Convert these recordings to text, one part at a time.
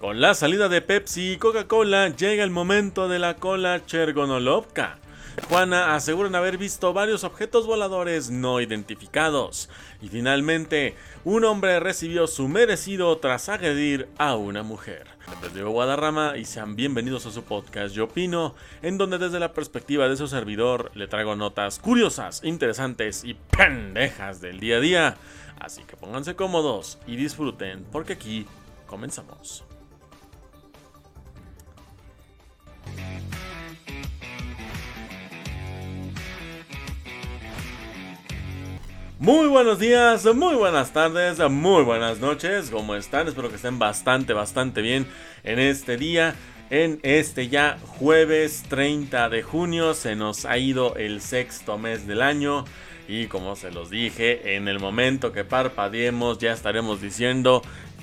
Con la salida de Pepsi y Coca-Cola llega el momento de la cola Chergonolovka. Juana aseguran haber visto varios objetos voladores no identificados. Y finalmente, un hombre recibió su merecido tras agredir a una mujer. Digo Guadarrama y sean bienvenidos a su podcast Yo Opino, en donde desde la perspectiva de su servidor le traigo notas curiosas, interesantes y pendejas del día a día. Así que pónganse cómodos y disfruten, porque aquí comenzamos. Muy buenos días, muy buenas tardes, muy buenas noches, ¿cómo están? Espero que estén bastante, bastante bien en este día. En este ya jueves 30 de junio se nos ha ido el sexto mes del año y como se los dije, en el momento que parpadeemos ya estaremos diciendo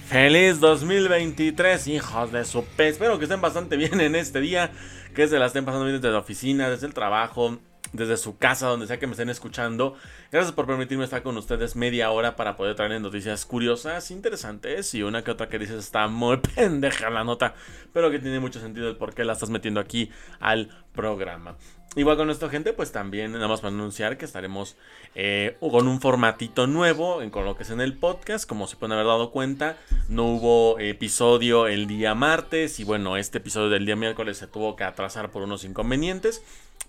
Feliz 2023, hijos de su pez. Espero que estén bastante bien en este día, que se la estén pasando bien desde la oficina, desde el trabajo, desde su casa, donde sea que me estén escuchando. Gracias por permitirme estar con ustedes media hora para poder traer noticias curiosas, interesantes y una que otra que dices está muy pendeja la nota, pero que tiene mucho sentido el por qué la estás metiendo aquí al programa. Igual con esto, gente, pues también nada más para anunciar que estaremos eh, con un formatito nuevo en, con lo que es en el podcast. Como se pueden haber dado cuenta, no hubo episodio el día martes y bueno, este episodio del día miércoles se tuvo que atrasar por unos inconvenientes.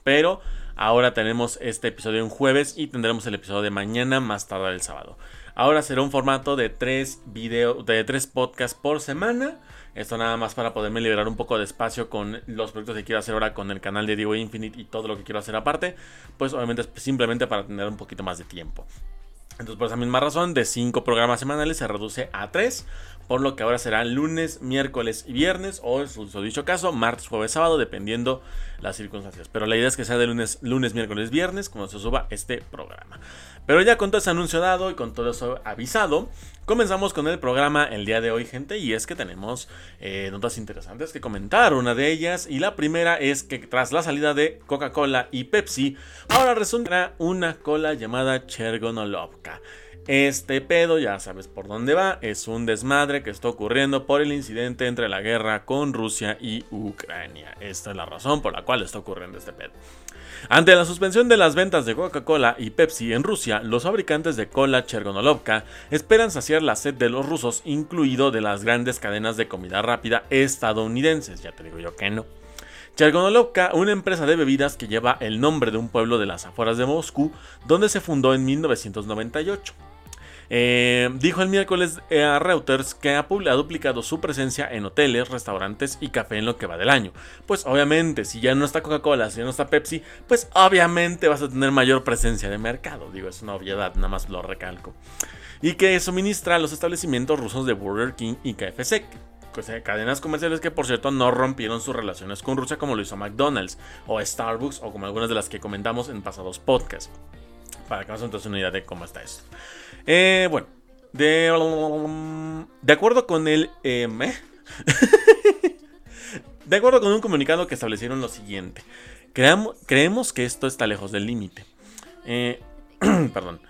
Pero ahora tenemos este episodio en jueves y tendremos el episodio de mañana más tarde el sábado. Ahora será un formato de tres de tres podcasts por semana. Esto nada más para poderme liberar un poco de espacio con los proyectos que quiero hacer ahora con el canal de Diego Infinite y todo lo que quiero hacer aparte. Pues obviamente simplemente para tener un poquito más de tiempo. Entonces, por esa misma razón, de 5 programas semanales se reduce a 3, por lo que ahora será lunes, miércoles y viernes, o en su dicho caso, martes, jueves, sábado, dependiendo las circunstancias. Pero la idea es que sea de lunes, lunes, miércoles, viernes, cuando se suba este programa. Pero ya con todo ese anuncio dado y con todo eso avisado, comenzamos con el programa el día de hoy, gente. Y es que tenemos eh, notas interesantes que comentar. Una de ellas, y la primera es que tras la salida de Coca-Cola y Pepsi, ahora resulta una cola llamada Chergonolovka. Este pedo, ya sabes por dónde va, es un desmadre que está ocurriendo por el incidente entre la guerra con Rusia y Ucrania. Esta es la razón por la cual está ocurriendo este pedo. Ante la suspensión de las ventas de Coca-Cola y Pepsi en Rusia, los fabricantes de cola Chergonolovka esperan saciar la sed de los rusos, incluido de las grandes cadenas de comida rápida estadounidenses. Ya te digo yo que no. Chergonolovka, una empresa de bebidas que lleva el nombre de un pueblo de las afueras de Moscú, donde se fundó en 1998. Eh, dijo el miércoles eh, a Reuters que ha, duplicado su presencia en hoteles, restaurantes y café en lo que va del año. Pues obviamente, si ya no está Coca-Cola, si ya no está Pepsi, pues obviamente vas a tener mayor presencia de mercado. Digo, es una obviedad, nada más lo recalco. Y que suministra a los establecimientos rusos de Burger King y KFC, cadenas comerciales que por cierto no rompieron sus relaciones con Rusia como lo hizo McDonald's o Starbucks o como algunas de las que comentamos en pasados podcasts. Para que nos una idea de cómo está esto. Eh, bueno, de, acuerdo con el... Em, ¿eh? de acuerdo con un comunicado que establecieron lo siguiente. Creemos que esto está lejos del límite. Eh, perdón.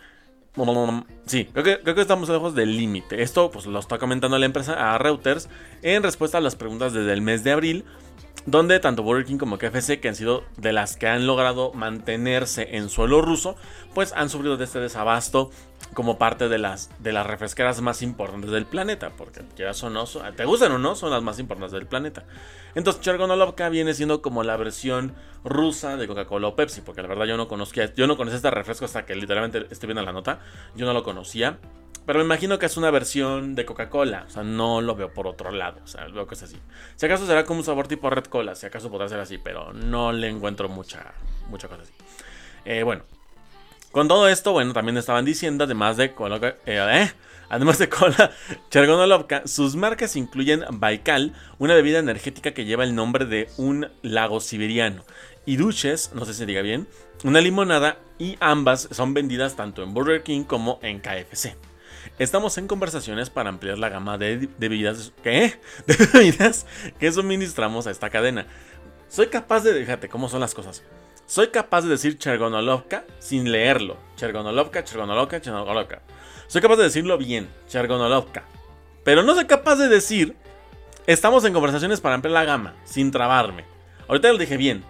Sí, creo que, creo que, estamos lejos del límite. Esto pues lo está comentando la empresa a Reuters en respuesta a las preguntas desde el mes de abril donde tanto Burger King como KFC, que han sido de las que han logrado mantenerse en suelo ruso, pues han sufrido de este desabasto como parte de las, de las refresqueras más importantes del planeta, porque quieras o no, te gustan o no, son las más importantes del planeta. Entonces Chergonolovka viene siendo como la versión rusa de Coca-Cola o Pepsi, porque la verdad yo no conocía, yo no conocía este refresco hasta que literalmente estoy viendo la nota, yo no lo conocía. Pero me imagino que es una versión de Coca-Cola. O sea, no lo veo por otro lado. O sea, veo que es así. Si acaso será como un sabor tipo Red Cola. Si acaso podrá ser así. Pero no le encuentro mucha, mucha cosa así. Eh, bueno. Con todo esto, bueno, también estaban diciendo, además de cola, eh, eh, además de cola Chergonolovka, sus marcas incluyen Baikal, una bebida energética que lleva el nombre de un lago siberiano, y Duches, no sé si diga bien, una limonada, y ambas son vendidas tanto en Burger King como en KFC. Estamos en conversaciones para ampliar la gama de, bebidas, ¿qué? de bebidas que suministramos a esta cadena. Soy capaz de, fíjate cómo son las cosas. Soy capaz de decir Chergonolovka sin leerlo. Chergonolovka, Chergonolovka, Chergonolovka. Soy capaz de decirlo bien, Chergonolovka. Pero no soy capaz de decir estamos en conversaciones para ampliar la gama, sin trabarme. Ahorita lo dije bien,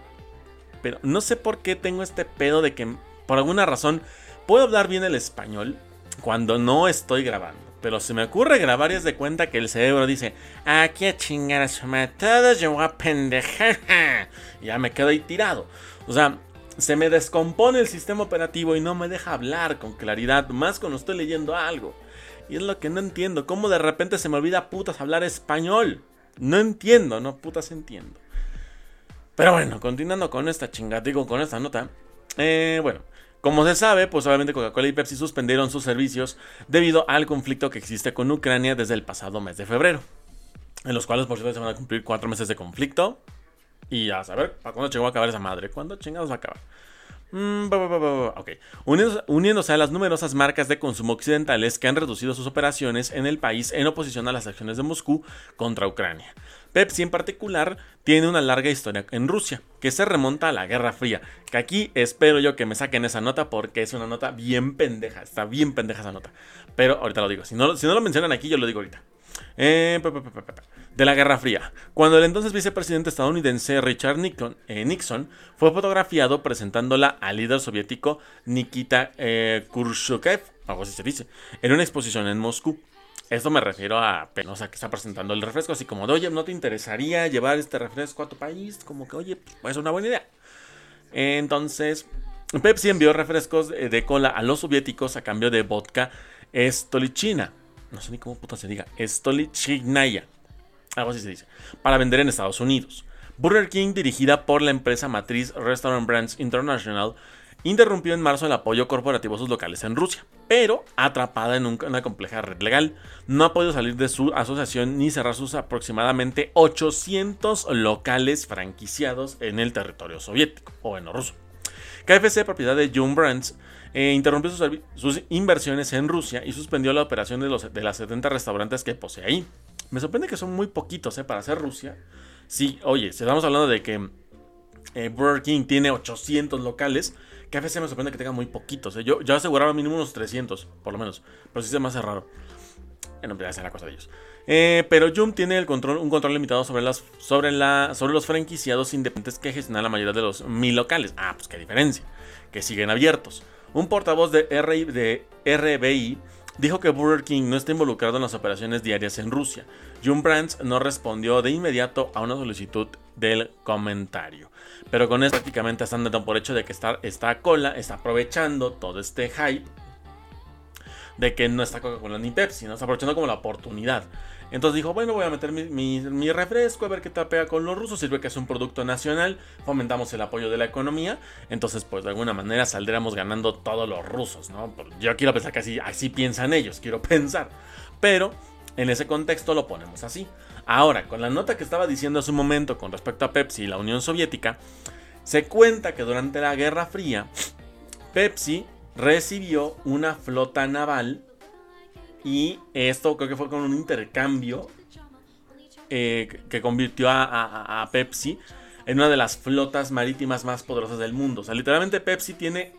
pero no sé por qué tengo este pedo de que por alguna razón puedo hablar bien el español cuando no estoy grabando. Pero si me ocurre grabar y es de cuenta que el cerebro dice, aquí a chingar a su todos yo voy a pendejar. ya me quedo ahí tirado. O sea, se me descompone el sistema operativo y no me deja hablar con claridad, más cuando estoy leyendo algo. Y es lo que no entiendo, cómo de repente se me olvida putas hablar español. No entiendo, no putas entiendo. Pero bueno, continuando con esta chingada, digo, con esta nota. Eh, bueno, como se sabe, pues obviamente Coca-Cola y Pepsi suspendieron sus servicios debido al conflicto que existe con Ucrania desde el pasado mes de febrero. En los cuales, por cierto, se van a cumplir cuatro meses de conflicto. Y a saber, ¿para cuándo llegó a acabar esa madre? ¿Cuándo chingados va a acabar? Mm, ok. Uniéndose, a las numerosas marcas de consumo occidentales que han reducido sus operaciones en el país en oposición a las acciones de Moscú contra Ucrania. Pepsi en particular tiene una larga historia en Rusia, que se remonta a la Guerra Fría, que aquí espero yo que me saquen esa nota porque es una nota bien pendeja, está bien pendeja esa nota. Pero ahorita lo digo, si no, si no lo mencionan aquí yo lo digo ahorita. Eh, de la Guerra Fría, cuando el entonces vicepresidente estadounidense Richard Nixon, eh, Nixon fue fotografiado presentándola al líder soviético Nikita eh, Khrushchev, algo así se dice, en una exposición en Moscú. Esto me refiero a Penosa que está presentando el refresco, así como de, oye, ¿no te interesaría llevar este refresco a tu país? Como que, oye, pues es una buena idea. Entonces, Pepsi envió refrescos de cola a los soviéticos a cambio de vodka Stolichina. No sé ni cómo puta se diga. Stolichinaya. Algo así se dice. Para vender en Estados Unidos. Burger King, dirigida por la empresa matriz Restaurant Brands International, interrumpió en marzo el apoyo corporativo a sus locales en Rusia, pero atrapada en una compleja red legal, no ha podido salir de su asociación ni cerrar sus aproximadamente 800 locales franquiciados en el territorio soviético o en ruso. KFC, propiedad de June Brands, eh, interrumpió sus, inversiones en Rusia y suspendió la operación de, los, de las 70 restaurantes que posee ahí. Me sorprende que son muy poquitos eh, para hacer Rusia. Sí, oye, si estamos hablando de que eh, Burger King tiene 800 locales, que a veces me sorprende que tenga muy poquitos. ¿eh? Yo, yo aseguraba mínimo unos 300, por lo menos. Pero sí se me hace raro. Bueno, ya sea la cosa de ellos. Eh, pero Yum tiene el control, un control limitado sobre, las, sobre, la, sobre los franquiciados independientes que gestionan la mayoría de los mil locales. Ah, pues qué diferencia. Que siguen abiertos. Un portavoz de, de RBI dijo que Burger King no está involucrado en las operaciones diarias en Rusia. June Brands no respondió de inmediato a una solicitud del comentario. Pero con esto prácticamente están dando por hecho de que está, está cola está aprovechando todo este hype de que no está Coca-Cola ni Pepsi, ¿no? Está aprovechando como la oportunidad. Entonces dijo, bueno, voy a meter mi, refresco, a ver qué tal pega con los rusos. Sirve que es un producto nacional, fomentamos el apoyo de la economía. Entonces, pues de alguna manera saldremos ganando todos los rusos, ¿no? Yo quiero pensar que así piensan ellos, quiero pensar. Pero en ese contexto lo ponemos así. Ahora, con la nota que estaba diciendo hace un momento con respecto a Pepsi y la Unión Soviética, se cuenta que durante la Guerra Fría, Pepsi recibió una flota naval y esto creo que fue con un intercambio eh, que convirtió a, Pepsi en una de las flotas marítimas más poderosas del mundo. O sea, literalmente Pepsi tiene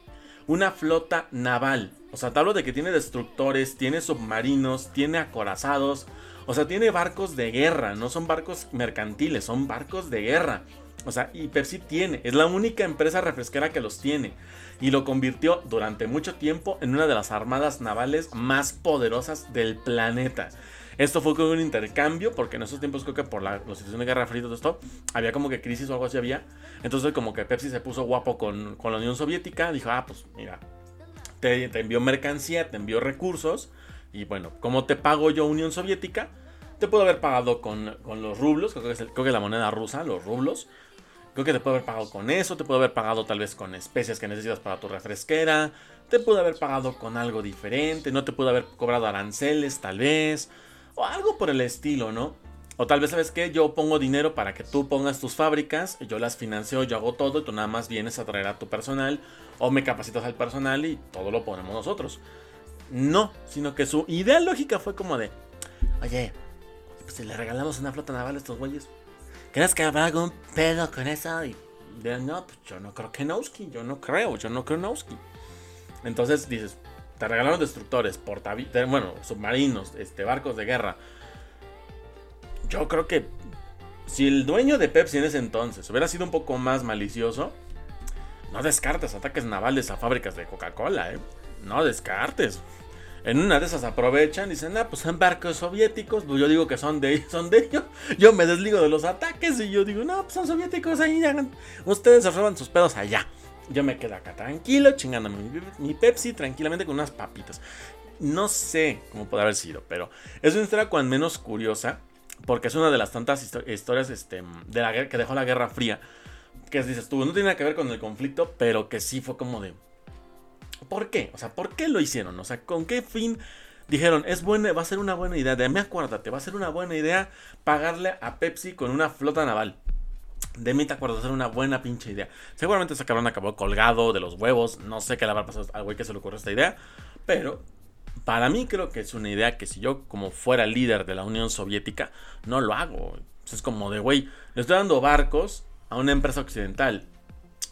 una flota naval. O sea, te hablo de que tiene destructores, tiene submarinos, tiene acorazados. O sea, tiene barcos de guerra, no son barcos mercantiles, son barcos de guerra. O sea, y Pepsi tiene, es la única empresa refresquera que los tiene. Y lo convirtió durante mucho tiempo en una de las armadas navales más poderosas del planeta. Esto fue como un intercambio, porque en esos tiempos creo que por la, situación de guerra fría y todo esto, había como que crisis o algo así había. Entonces como que Pepsi se puso guapo con, la Unión Soviética, dijo, ah, pues mira, te, envió mercancía, te envió recursos, y bueno, ¿cómo te pago yo Unión Soviética? Te puedo haber pagado con, los rublos, creo que, creo que es la moneda rusa, los rublos. Creo que te puedo haber pagado con eso, te puedo haber pagado tal vez con especias que necesitas para tu refresquera, te puedo haber pagado con algo diferente, no te puedo haber cobrado aranceles tal vez, o algo por el estilo, ¿no? O tal vez, ¿sabes qué? Yo pongo dinero para que tú pongas tus fábricas, yo las financio, yo hago todo y tú nada más vienes a traer a tu personal o me capacitas al personal y todo lo ponemos nosotros. No, sino que su idea lógica fue como de, oye, pues si le regalamos una flota naval a estos güeyes, ¿Crees que habrá algún pedo con eso? Y no, pues yo no creo que Nowski, yo no creo, yo no creo Nowski. Entonces dices, te regalaron destructores, portaaviones, bueno, submarinos, este, barcos de guerra. yo creo que si el dueño de Pepsi en ese entonces hubiera sido un poco más malicioso, no descartes ataques navales a fábricas de Coca-Cola, ¿eh? No descartes. En una de esas aprovechan y dicen, ah, pues son barcos soviéticos. Pues yo digo que son de, son de ellos. Yo me desligo de los ataques y yo digo, no, pues son soviéticos ahí. Ustedes se roban sus pedos allá. Yo me quedo acá tranquilo, chingándome mi, Pepsi tranquilamente con unas papitas. No sé cómo puede haber sido, pero es una historia cuando menos curiosa. Porque es una de las tantas historias este, de la, que dejó la Guerra Fría. Que dices tú, no tiene nada que ver con el conflicto, pero que sí fue como de ¿Por qué? O sea, ¿por qué lo hicieron? O sea, ¿con qué fin dijeron, es buena, va a ser una buena idea? De mí acuérdate, va a ser una buena idea pagarle a Pepsi con una flota naval. De mí te acuerdo, va a ser una buena pinche idea. Seguramente ese cabrón acabó colgado de los huevos. No sé qué le habrá pasado al güey que se le ocurrió esta idea. Pero para mí creo que es una idea que si yo como fuera líder de la Unión Soviética, no lo hago. Es como de, güey, le estoy dando barcos a una empresa occidental.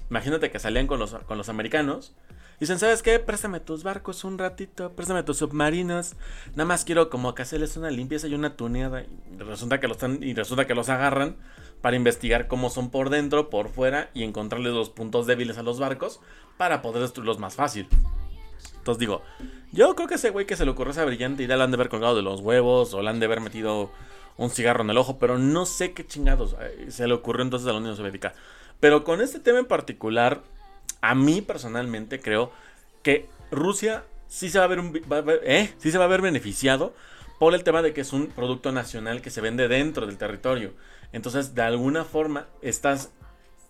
Imagínate que salían con los, con los americanos Dicen, ¿sabes qué? Préstame tus barcos un ratito, préstame tus submarinos. Nada más quiero como que hacerles una limpieza y una tuneada. Resulta que los, y resulta que los agarran para investigar cómo son por dentro, por fuera y encontrarles los puntos débiles a los barcos para poder destruirlos más fácil. Entonces digo, yo creo que ese güey que se le ocurrió esa brillante idea la han de haber colgado de los huevos o le han de haber metido un cigarro en el ojo, pero no sé qué chingados eh, se le ocurrió entonces a la Unión Soviética. Pero con este tema en particular, a mí personalmente creo que Rusia sí se va a ver, ¿eh? sí se va a beneficiado por el tema de que es un producto nacional que se vende dentro del territorio. Entonces, de alguna forma, estás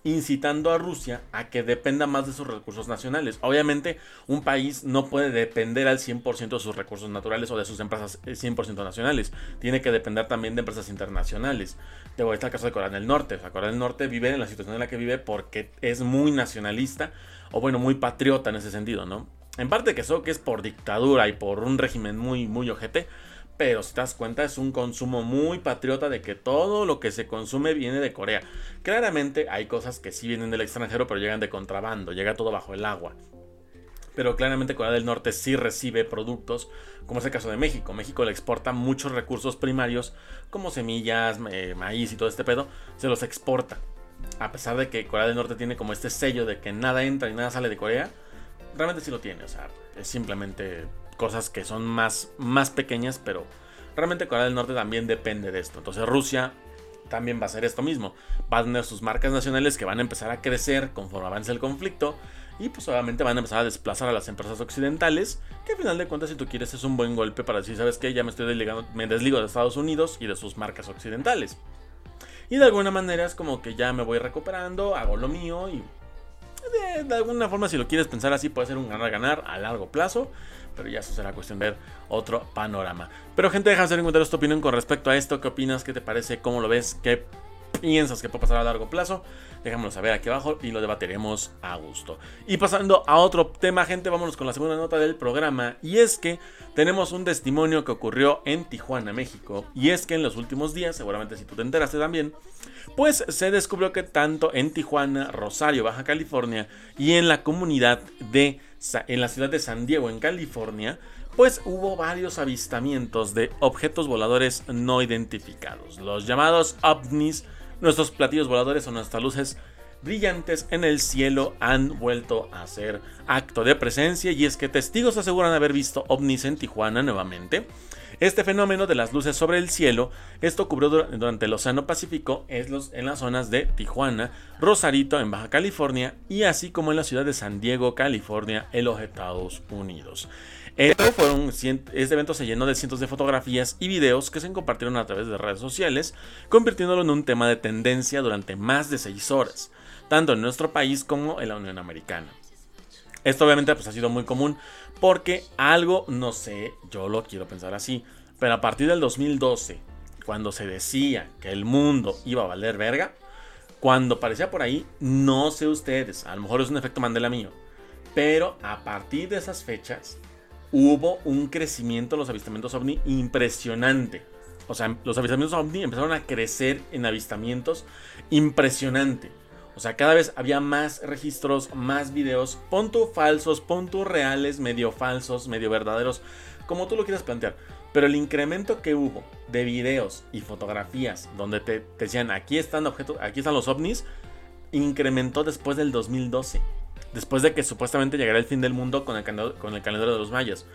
incitando a Rusia a que dependa más de sus recursos nacionales. Obviamente, un país no puede depender al 100% de sus recursos naturales o de sus empresas 100% eh, nacionales. Tiene que depender también de empresas internacionales. Debo está el caso de Corea del Norte. O Corea del Norte vive en la situación en la que vive porque es muy nacionalista o bueno, muy patriota en ese sentido, ¿no? En parte que eso que es por dictadura y por un régimen muy, muy ojete, pero si te das cuenta es un consumo muy patriota de que todo lo que se consume viene de Corea. Claramente hay cosas que sí vienen del extranjero pero llegan de contrabando, llega todo bajo el agua. Pero claramente Corea del Norte sí recibe productos, como es el caso de México. México le exporta muchos recursos primarios, como semillas, eh, maíz y todo este pedo, se los exporta. A pesar de que Corea del Norte tiene como este sello de que nada entra y nada sale de Corea, realmente sí lo tiene. O sea, es simplemente cosas que son más, más pequeñas, pero realmente Corea del Norte también depende de esto. Entonces Rusia también va a hacer esto mismo. Va a tener sus marcas nacionales que van a empezar a crecer conforme avance el conflicto. Y pues obviamente van a empezar a desplazar a las empresas occidentales. Que al final de cuentas, si tú quieres, es un buen golpe para decir, ¿sabes qué? Ya me estoy desligando, me desligo de Estados Unidos y de sus marcas occidentales. Y de alguna manera es como que ya me voy recuperando, hago lo mío y de, alguna forma, si lo quieres pensar así, puede ser un ganar-ganar a largo plazo. Pero ya eso será cuestión de ver otro panorama. Pero gente, deja de hacer en comentarios tu opinión con respecto a esto. ¿Qué opinas? ¿Qué te parece? ¿Cómo lo ves? ¿Qué piensas que puede pasar a largo plazo? Déjamelo saber aquí abajo y lo debatiremos a gusto. Y pasando a otro tema, gente, vámonos con la segunda nota del programa. Y es que tenemos un testimonio que ocurrió en Tijuana, México. Y es que en los últimos días, seguramente si tú te enteraste también, pues se descubrió que tanto en Tijuana, Rosario, Baja California y en la comunidad de en la ciudad de San Diego, en California, pues hubo varios avistamientos de objetos voladores no identificados, los llamados ovnis. Nuestros platillos voladores o nuestras luces brillantes en el cielo han vuelto a ser acto de presencia y es que testigos aseguran haber visto ovnis en Tijuana nuevamente este fenómeno de las luces sobre el cielo, esto ocurrió durante el Océano Pacífico en las zonas de Tijuana, Rosarito en Baja California y así como en la ciudad de San Diego, California, en los Estados Unidos. Este, este evento se llenó de cientos de fotografías y videos que se compartieron a través de redes sociales, convirtiéndolo en un tema de tendencia durante más de 6 horas, tanto en nuestro país como en la Unión Americana. Esto obviamente pues, ha sido muy común porque algo, no sé, yo lo quiero pensar así, pero a partir del 2012, cuando se decía que el mundo iba a valer verga, cuando parecía por ahí, no sé ustedes, a lo mejor es un efecto Mandela mío, pero a partir de esas fechas hubo un crecimiento de los avistamientos ovni impresionante. O sea, los avistamientos ovni empezaron a crecer en avistamientos impresionante. O sea, cada vez había más registros, más videos, punto falsos, punto reales, medio falsos, medio verdaderos, como tú lo quieras plantear. Pero el incremento que hubo de videos y fotografías donde te, decían aquí están objetos, aquí están los ovnis, incrementó después del 2012. Después de que supuestamente llegara el fin del mundo con el, con el calendario de los mayas.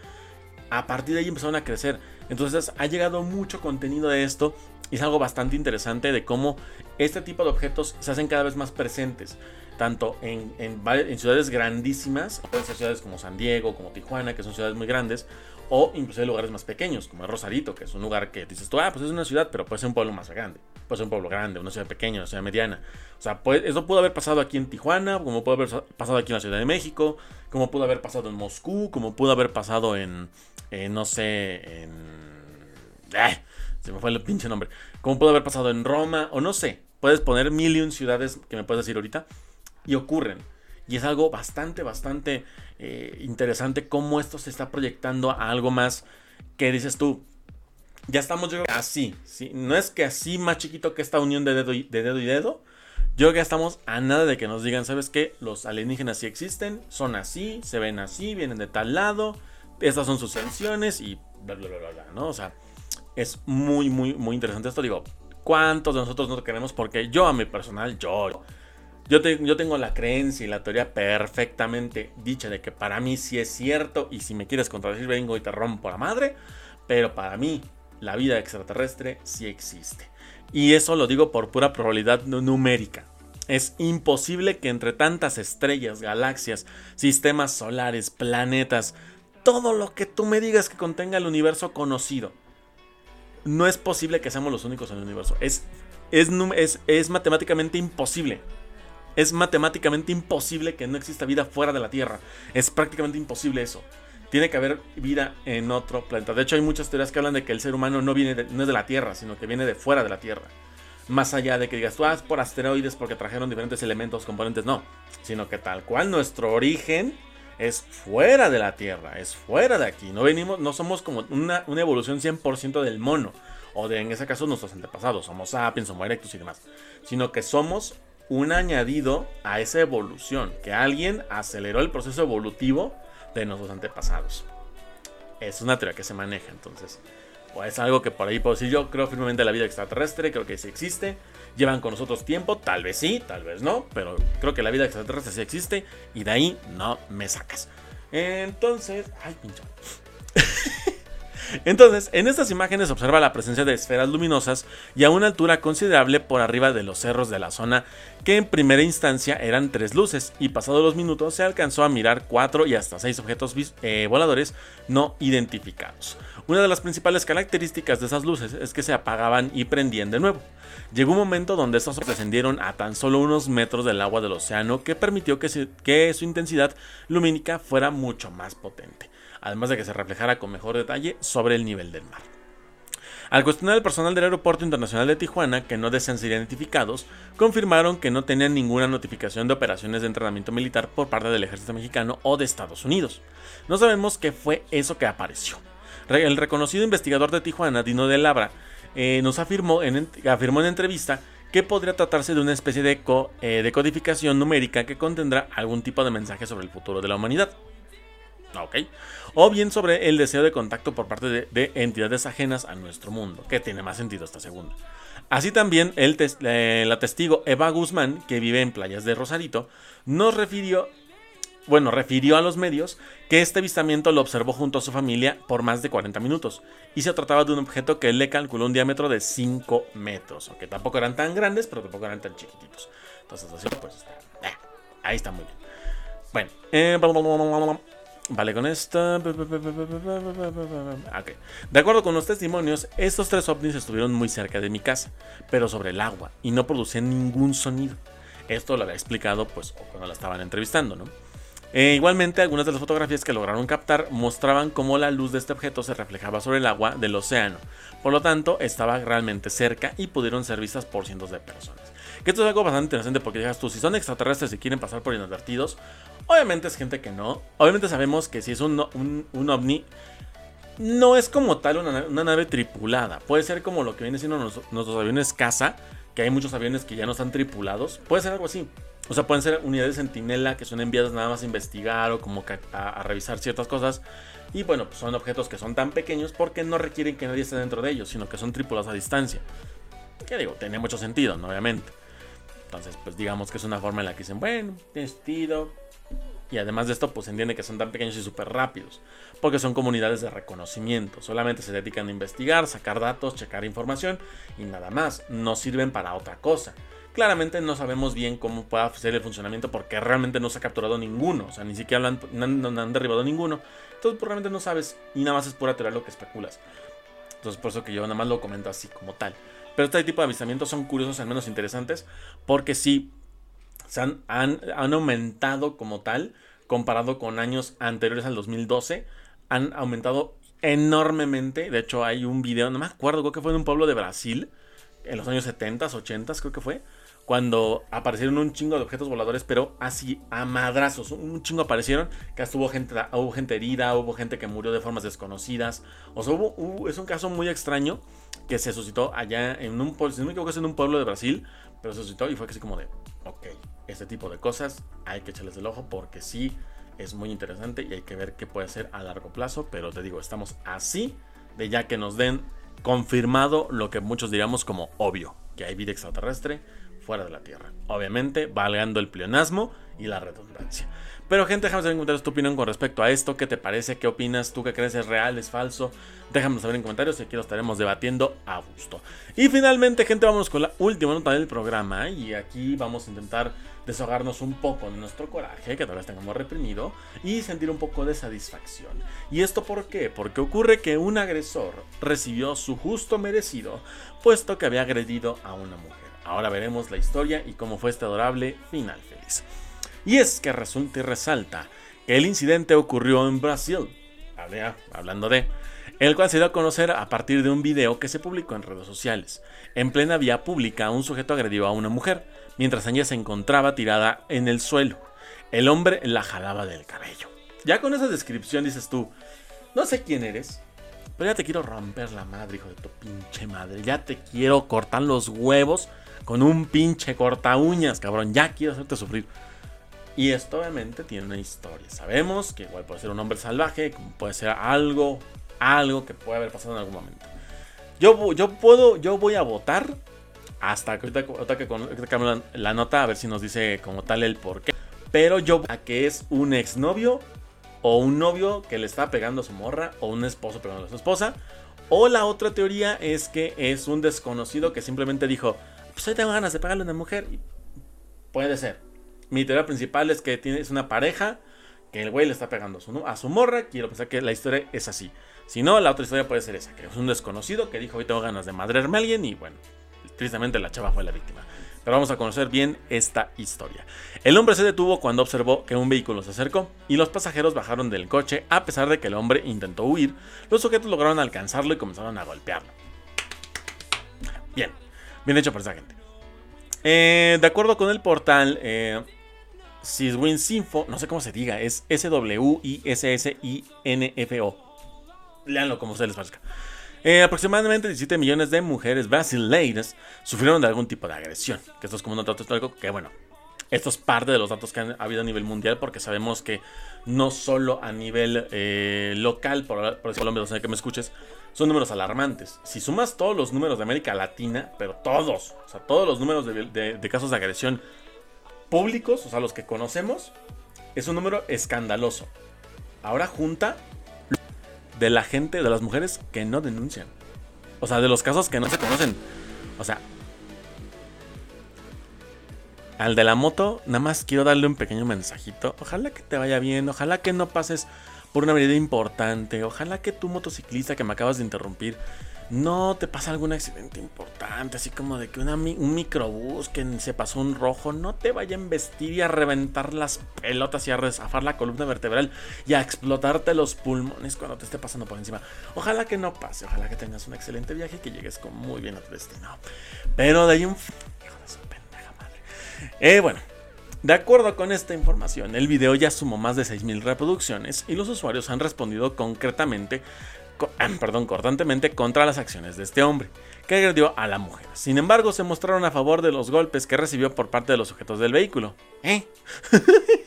A partir de ahí empezaron a crecer. Entonces ha llegado mucho contenido de esto y es algo bastante interesante de cómo este tipo de objetos se hacen cada vez más presentes. Tanto en, en, ciudades grandísimas, pueden ser ciudades como San Diego, como Tijuana, que son ciudades muy grandes, o incluso en lugares más pequeños, como el Rosarito, que es un lugar que dices tú, ah, pues es una ciudad, pero puede ser un pueblo más grande. Puede ser un pueblo grande, una ciudad pequeña, una ciudad mediana. O sea, eso pudo haber pasado aquí en Tijuana, como pudo haber pasado aquí en la Ciudad de México, como pudo haber pasado en Moscú, como pudo haber pasado en, no sé, en... Eh, se me fue el pinche nombre. Como pudo haber pasado en Roma, o no sé. Puedes poner mil y un ciudades que me puedes decir ahorita, y ocurren. Y es algo bastante, bastante eh, interesante cómo esto se está proyectando a algo más que dices tú. Ya estamos yo así, ¿sí? no es que así más chiquito que esta unión de dedo y, de dedo y dedo. Yo creo que estamos a nada de que nos digan, ¿sabes qué? Los alienígenas sí existen, son así, se ven así, vienen de tal lado, estas son sus sanciones y bla, bla, bla, bla, ¿no? O sea, es muy, muy, muy interesante esto. Digo, ¿cuántos de nosotros no queremos? Porque yo a mi personal, yo yo, tengo la creencia y la teoría perfectamente dicha de que para mí sí es cierto y si me quieres contradecir vengo y te rompo la madre, pero para mí la vida extraterrestre sí existe. Y eso lo digo por pura probabilidad numérica. Es imposible que entre tantas estrellas, galaxias, sistemas solares, planetas, todo lo que tú me digas que contenga el universo conocido, no es posible que seamos los únicos en el universo. Es, es, es, es matemáticamente imposible. Es matemáticamente imposible que no exista vida fuera de la Tierra. Es prácticamente imposible eso. Tiene que haber vida en otro planeta. De hecho, hay muchas teorías que hablan de que el ser humano no, viene no es de la Tierra, sino que viene de fuera de la Tierra. Más allá de que digas, tú, ah, por asteroides porque trajeron diferentes elementos, componentes, no. Sino que tal cual nuestro origen es fuera de la Tierra, es fuera de aquí. No venimos, no somos como una, una evolución 100% del mono. O de, en ese caso, nuestros antepasados. Somos sapiens, somos erectus y demás. Sino que somos un añadido a esa evolución, que alguien aceleró el proceso evolutivo de nuestros antepasados. Es una teoría que se maneja, entonces. O es algo que por ahí puedo decir yo, creo firmemente en la vida extraterrestre, creo que sí existe. Llevan con nosotros tiempo, tal vez sí, tal vez no, pero creo que la vida extraterrestre sí existe y de ahí no me sacas. Entonces. Entonces, en estas imágenes se observa la presencia de esferas luminosas y a una altura considerable por arriba de los cerros de la zona, que en primera instancia eran tres luces, y pasados los minutos se alcanzó a mirar cuatro y hasta seis objetos eh, voladores no identificados. Una de las principales características de esas luces es que se apagaban y prendían de nuevo. Llegó un momento donde estos descendieron a tan solo unos metros del agua del océano que permitió que su intensidad lumínica fuera mucho más potente además de que se reflejara con mejor detalle sobre el nivel del mar. Al cuestionar al personal del Aeropuerto Internacional de Tijuana, que no desean ser identificados, confirmaron que no tenían ninguna notificación de operaciones de entrenamiento militar por parte del ejército mexicano o de Estados Unidos. No sabemos qué fue eso que apareció. El reconocido investigador de Tijuana, Dino de Labra, eh, nos afirmó en, afirmó en entrevista que podría tratarse de una especie de, eh, de codificación numérica que contendrá algún tipo de mensaje sobre el futuro de la humanidad. ¿Ok? O bien sobre el deseo de contacto por parte de, entidades ajenas a nuestro mundo, que tiene más sentido esta segunda. Así también el la testigo Eva Guzmán, que vive en playas de Rosarito, nos refirió, bueno, refirió a los medios que este avistamiento lo observó junto a su familia por más de 40 minutos y se trataba de un objeto que le calculó un diámetro de 5 metros, aunque tampoco eran tan grandes, pero tampoco eran tan chiquititos. Entonces, así pues, eh, ahí está muy bien. Bueno, eh, Vale, con esta. De acuerdo con los testimonios, estos tres ovnis estuvieron muy cerca de mi casa, pero sobre el agua, y no producían ningún sonido. Esto lo había explicado, pues, cuando la estaban entrevistando, ¿no? Eh, igualmente, algunas de las fotografías que lograron captar mostraban cómo la luz de este objeto se reflejaba sobre el agua del océano. Por lo tanto, estaba realmente cerca y pudieron ser vistas por cientos de personas. Esto es algo bastante interesante porque digas tú, si son extraterrestres y quieren pasar por inadvertidos, obviamente es gente que no. Obviamente sabemos que si es un, un, ovni, no es como tal una, nave tripulada. Puede ser como lo que viene siendo nuestros, aviones casa, que hay muchos aviones que ya no están tripulados. Puede ser algo así. O sea, pueden ser unidades sentinela que son enviadas nada más a investigar o como a, revisar ciertas cosas. Y bueno, pues son objetos que son tan pequeños porque no requieren que nadie esté dentro de ellos, sino que son tripulados a distancia. Que digo, tiene mucho sentido, obviamente. Entonces, pues digamos que es una forma en la que dicen, bueno, tiene sentido. Y además de esto, pues entiende que son tan pequeños y súper rápidos. Porque son comunidades de reconocimiento. Solamente se dedican a investigar, sacar datos, checar información y nada más. No sirven para otra cosa. Claramente no sabemos bien cómo puede ser el funcionamiento porque realmente no se ha capturado ninguno. O sea, ni siquiera han, no, han derribado ninguno. Entonces, pues, realmente no sabes y nada más es pura teoría lo que especulas. Entonces, por eso que yo nada más lo comento así como tal. Pero este tipo de avistamientos son curiosos, al menos interesantes, porque sí se han, han, aumentado como tal, comparado con años anteriores al 2012, han aumentado enormemente. De hecho, hay un video, no me acuerdo, creo que fue en un pueblo de Brasil, en los años 70, 80, creo que fue, cuando aparecieron un chingo de objetos voladores, pero así a madrazos, un chingo aparecieron, que hasta hubo gente, hubo gente herida, hubo gente que murió de formas desconocidas, o sea, hubo, es un caso muy extraño que se suscitó allá en un pueblo, si no me equivoco es en un pueblo de Brasil, pero se suscitó y fue así como de, ok, este tipo de cosas hay que echarles el ojo porque sí es muy interesante y hay que ver qué puede hacer a largo plazo, pero te digo, estamos así de ya que nos den confirmado lo que muchos diríamos como obvio, que hay vida extraterrestre fuera de la Tierra. Obviamente, valgando el pleonasmo y la redundancia. Pero gente, déjame saber en comentarios tu opinión con respecto a esto. ¿Qué te parece? ¿Qué opinas? ¿Tú qué crees? ¿Es real? ¿Es falso? Déjame saber en comentarios y aquí lo estaremos debatiendo a gusto. Y finalmente, gente, vamos con la última nota del programa. Y aquí vamos a intentar desahogarnos un poco de nuestro coraje, que tal vez tengamos reprimido, y sentir un poco de satisfacción. ¿Y esto por qué? Porque ocurre que un agresor recibió su justo merecido, puesto que había agredido a una mujer. Ahora veremos la historia y cómo fue este adorable final feliz. Y es que resulta y resalta que el incidente ocurrió en Brasil, hablando de, el cual se dio a conocer a partir de un video que se publicó en redes sociales. En plena vía pública, un sujeto agredió a una mujer, mientras ella se encontraba tirada en el suelo. El hombre la jalaba del cabello. Ya con esa descripción dices tú, no sé quién eres, pero ya te quiero romper la madre, hijo de tu pinche madre. Ya te quiero cortar los huevos con un pinche corta uñas, cabrón. Ya quiero hacerte sufrir. Y esto obviamente tiene una historia. Sabemos que igual puede ser un hombre salvaje, puede ser algo, algo que puede haber pasado en algún momento. Yo, yo puedo, yo voy a votar hasta que ahorita, que, la nota a ver si nos dice como tal el por qué. Pero yo a que es un exnovio o un novio que le está pegando a su morra o un esposo pegando a su esposa. O la otra teoría es que es un desconocido que simplemente dijo, pues hoy tengo ganas de pegarle a una mujer. puede ser. Mi teoría principal es que tienes una pareja que el güey le está pegando a su, a su morra. Quiero pensar que la historia es así. Si no, la otra historia puede ser esa, que es un desconocido que dijo hoy tengo ganas de madrearme a alguien y bueno, tristemente la chava fue la víctima. Pero vamos a conocer bien esta historia. El hombre se detuvo cuando observó que un vehículo se acercó y los pasajeros bajaron del coche a pesar de que el hombre intentó huir. Los sujetos lograron alcanzarlo y comenzaron a golpearlo. Bien, bien hecho por esa gente. Eh, de acuerdo con el portal, eh, Sinfo, no sé cómo se diga, es S-W-I-S-S-I-N-F-O. Leanlo como se les parezca. Eh, aproximadamente 17 millones de mujeres brasileiras sufrieron de algún tipo de agresión. Que esto es como un dato histórico que, bueno, esto es parte de los datos que han habido a nivel mundial porque sabemos que no solo a nivel eh, local, por, por Colombia, no que me escuches, son números alarmantes. Si sumas todos los números de América Latina, pero todos, o sea, todos los números de casos de agresión públicos, o sea, los que conocemos, es un número escandaloso. Ahora junta de la gente, de las mujeres que no denuncian. O sea, de los casos que no se conocen. O sea, al de la moto, nada más quiero darle un pequeño mensajito. Ojalá que te vaya bien, ojalá que no pases por una medida importante, ojalá que tu motociclista que me acabas de interrumpir no te pasa algún accidente importante, así como de que un microbús que se pasó un rojo, no te vaya a embestir y a reventar las pelotas y a rezafar la columna vertebral y a explotarte los pulmones cuando te esté pasando por encima. Ojalá que no pase, ojalá que tengas un excelente viaje y que llegues con muy bien a tu destino. Pero de ahí un... Hijo de su pendeja madre. Eh, bueno. De acuerdo con esta información, el video ya sumó más de 6.000 reproducciones y los usuarios han respondido concretamente perdón, cortantemente contra las acciones de este hombre, que agredió a la mujer. Sin embargo, se mostraron a favor de los golpes que recibió por parte de los sujetos del vehículo. ¿Eh?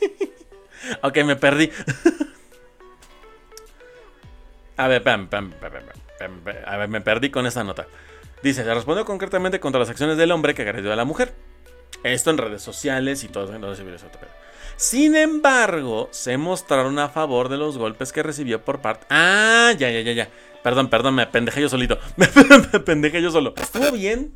ok, me perdí. a ver, a ver, me perdí con esta nota. Dice, se respondió concretamente contra las acciones del hombre que agredió a la mujer. Esto en redes sociales y todo. No Sin embargo, se mostraron a favor de los golpes que recibió por parte. Ah, ya, ya, ya, ya. Perdón, perdón, me apendejé yo solito. me apendejé yo solo. Estuvo bien.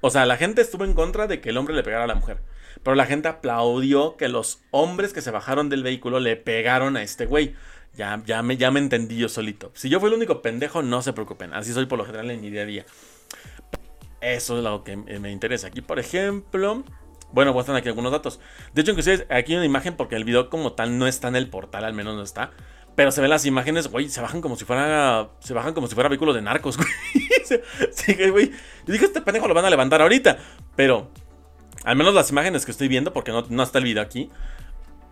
O sea, la gente estuvo en contra de que el hombre le pegara a la mujer. Pero la gente aplaudió que los hombres que se bajaron del vehículo le pegaron a este güey. Ya, ya, me, ya me entendí yo solito. Si yo fui el único pendejo, no se preocupen. Así soy por lo general en mi día a día. Eso es lo que me interesa. Aquí, por ejemplo. Bueno, muestran aquí algunos datos. De hecho, inclusive aquí hay una imagen porque el video como tal no está en el portal, al menos no está. Pero se ven las imágenes, güey, se bajan como si fuera. Se bajan como si fuera vehículo de narcos, güey. Yo dije, este pendejo lo van a levantar ahorita. Pero. Al menos las imágenes que estoy viendo, porque no, no está el video aquí.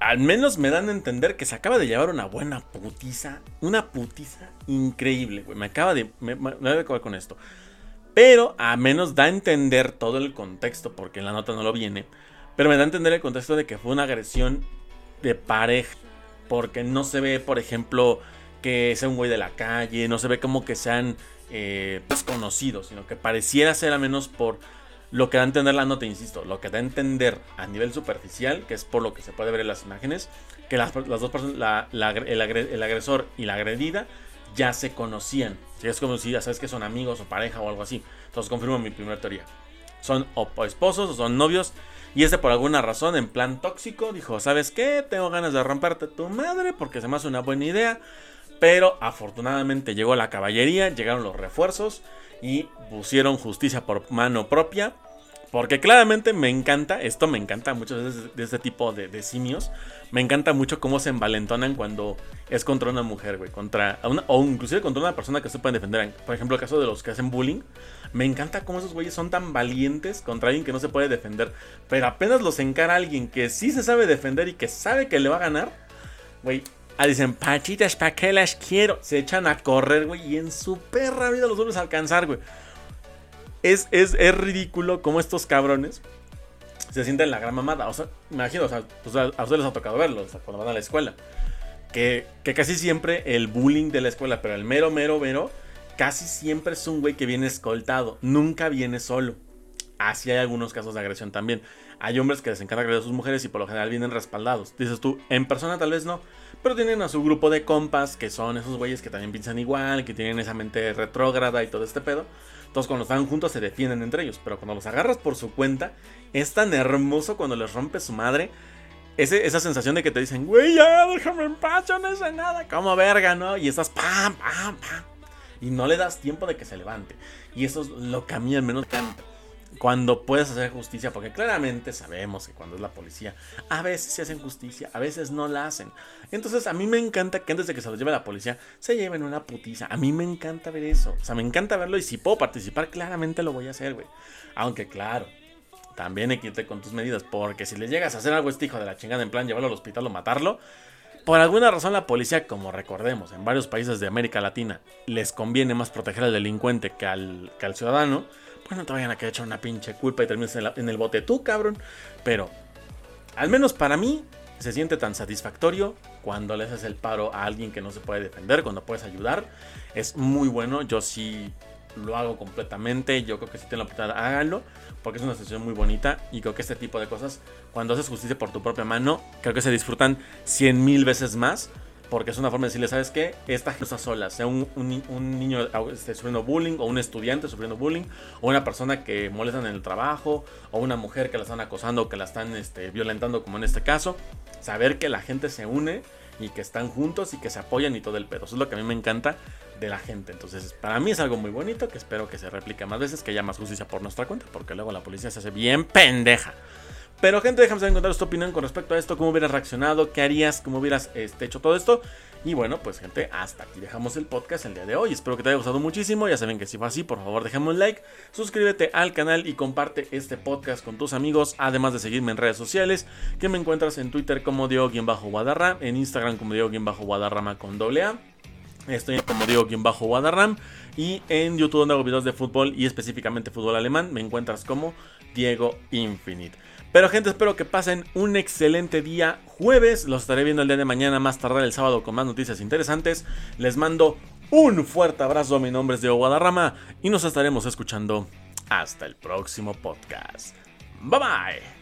Al menos me dan a entender que se acaba de llevar una buena putiza. Una putiza increíble, güey. Me acaba de. Me voy a acabar con esto. Pero a menos da a entender todo el contexto, porque en la nota no lo viene. Pero me da a entender el contexto de que fue una agresión de pareja. Porque no se ve, por ejemplo, que sea un güey de la calle. No se ve como que sean eh, desconocidos. Sino que pareciera ser al menos por lo que da a entender la nota, insisto. Lo que da a entender a nivel superficial, que es por lo que se puede ver en las imágenes. Que las, dos personas, el agresor y la agredida ya se conocían. Si es como si ya sabes que son amigos o pareja o algo así. Entonces confirmo mi primera teoría. Son o esposos o son novios. Y este por alguna razón, en plan tóxico, dijo, ¿sabes qué? Tengo ganas de romperte tu madre porque se me hace una buena idea. Pero afortunadamente llegó la caballería, llegaron los refuerzos y pusieron justicia por mano propia porque claramente me encanta, esto me encanta muchas veces de este tipo de, simios. Me encanta mucho cómo se envalentonan cuando es contra una mujer, güey. Contra una, o inclusive contra una persona que se pueden defender. Por ejemplo, el caso de los que hacen bullying. Me encanta cómo esos güeyes son tan valientes contra alguien que no se puede defender. Pero apenas los encara alguien que sí se sabe defender y que sabe que le va a ganar. Güey, Ah, dicen, pachitas, ¿para qué las quiero? Se echan a correr, güey, y en su perra vida los vuelves a alcanzar, güey es, ridículo como estos cabrones se sienten la gran mamada. O sea, imagino, o sea, pues a, ustedes les ha tocado verlo, cuando van a la escuela. Que, que, casi siempre el bullying de la escuela, pero el mero, mero, mero, casi siempre es un güey que viene escoltado, nunca viene solo. Así hay algunos casos de agresión también. Hay hombres que les encanta agredir a sus mujeres y por lo general vienen respaldados. Dices tú, en persona tal vez no, pero tienen a su grupo de compas que son esos güeyes que también piensan igual, que tienen esa mente retrógrada y todo este pedo. Entonces cuando están juntos se defienden entre ellos, pero cuando los agarras por su cuenta, es tan hermoso cuando les rompe su madre. esa sensación de que te dicen, güey, ya déjame en paz, no sé nada, como verga, ¿no? Y estás pam, pam, pam. Y no le das tiempo de que se levante. Y eso es lo que a mí al menos canta cuando puedes hacer justicia, porque claramente sabemos que cuando es la policía, a veces se hacen justicia, a veces no la hacen. Entonces a mí me encanta que antes de que se los lleve la policía, se lleven una putiza. A mí me encanta ver eso. O sea, me encanta verlo y si puedo participar, claramente lo voy a hacer, güey. Aunque claro, también hay que irte con tus medidas, porque si le llegas a hacer algo este hijo de la chingada en plan llevarlo al hospital o matarlo, por alguna razón la policía, como recordemos, en varios países de América Latina, les conviene más proteger al delincuente que al, que al ciudadano pues no te vayan a quedar echar una pinche culpa y termines en, el bote tú, cabrón. Pero, al menos para mí, se siente tan satisfactorio cuando le haces el paro a alguien que no se puede defender, cuando puedes ayudar. Es muy bueno, yo sí lo hago completamente. Yo creo que si tienen la oportunidad, háganlo, porque es una sensación muy bonita. Y creo que este tipo de cosas, cuando haces justicia por tu propia mano, creo que se disfrutan cien mil veces más porque es una forma de decirle, ¿sabes qué? Esta gente está sola, sea un, niño este, sufriendo bullying, o un estudiante sufriendo bullying, o una persona que molestan en el trabajo, o una mujer que la están acosando o que la están este, violentando, como en este caso. Saber que la gente se une y que están juntos y que se apoyan y todo el pedo. Eso es lo que a mí me encanta de la gente. Entonces, para mí es algo muy bonito que espero que se replique más veces, que haya más justicia por nuestra cuenta, porque luego la policía se hace bien pendeja. Pero gente, déjame saber en tu opinión con respecto a esto, cómo hubieras reaccionado, qué harías, cómo hubieras este, hecho todo esto. Y bueno, pues gente, hasta aquí dejamos el podcast el día de hoy. Espero que te haya gustado muchísimo. Ya saben que si fue así, por favor déjame un like, suscríbete al canal y comparte este podcast con tus amigos. Además de seguirme en redes sociales, que me encuentras en Twitter como Diego-Guadarra, en Instagram como Diego-Guadarrama con doble A. Estoy como Diego-Guadarram. Y en YouTube donde hago videos de fútbol y específicamente fútbol alemán, me encuentras como Diego Infinite. Pero gente, espero que pasen un excelente día jueves. Los estaré viendo el día de mañana, más tarde el sábado con más noticias interesantes. Les mando un fuerte abrazo. Mi nombre es Diego Guadarrama y nos estaremos escuchando hasta el próximo podcast. Bye bye.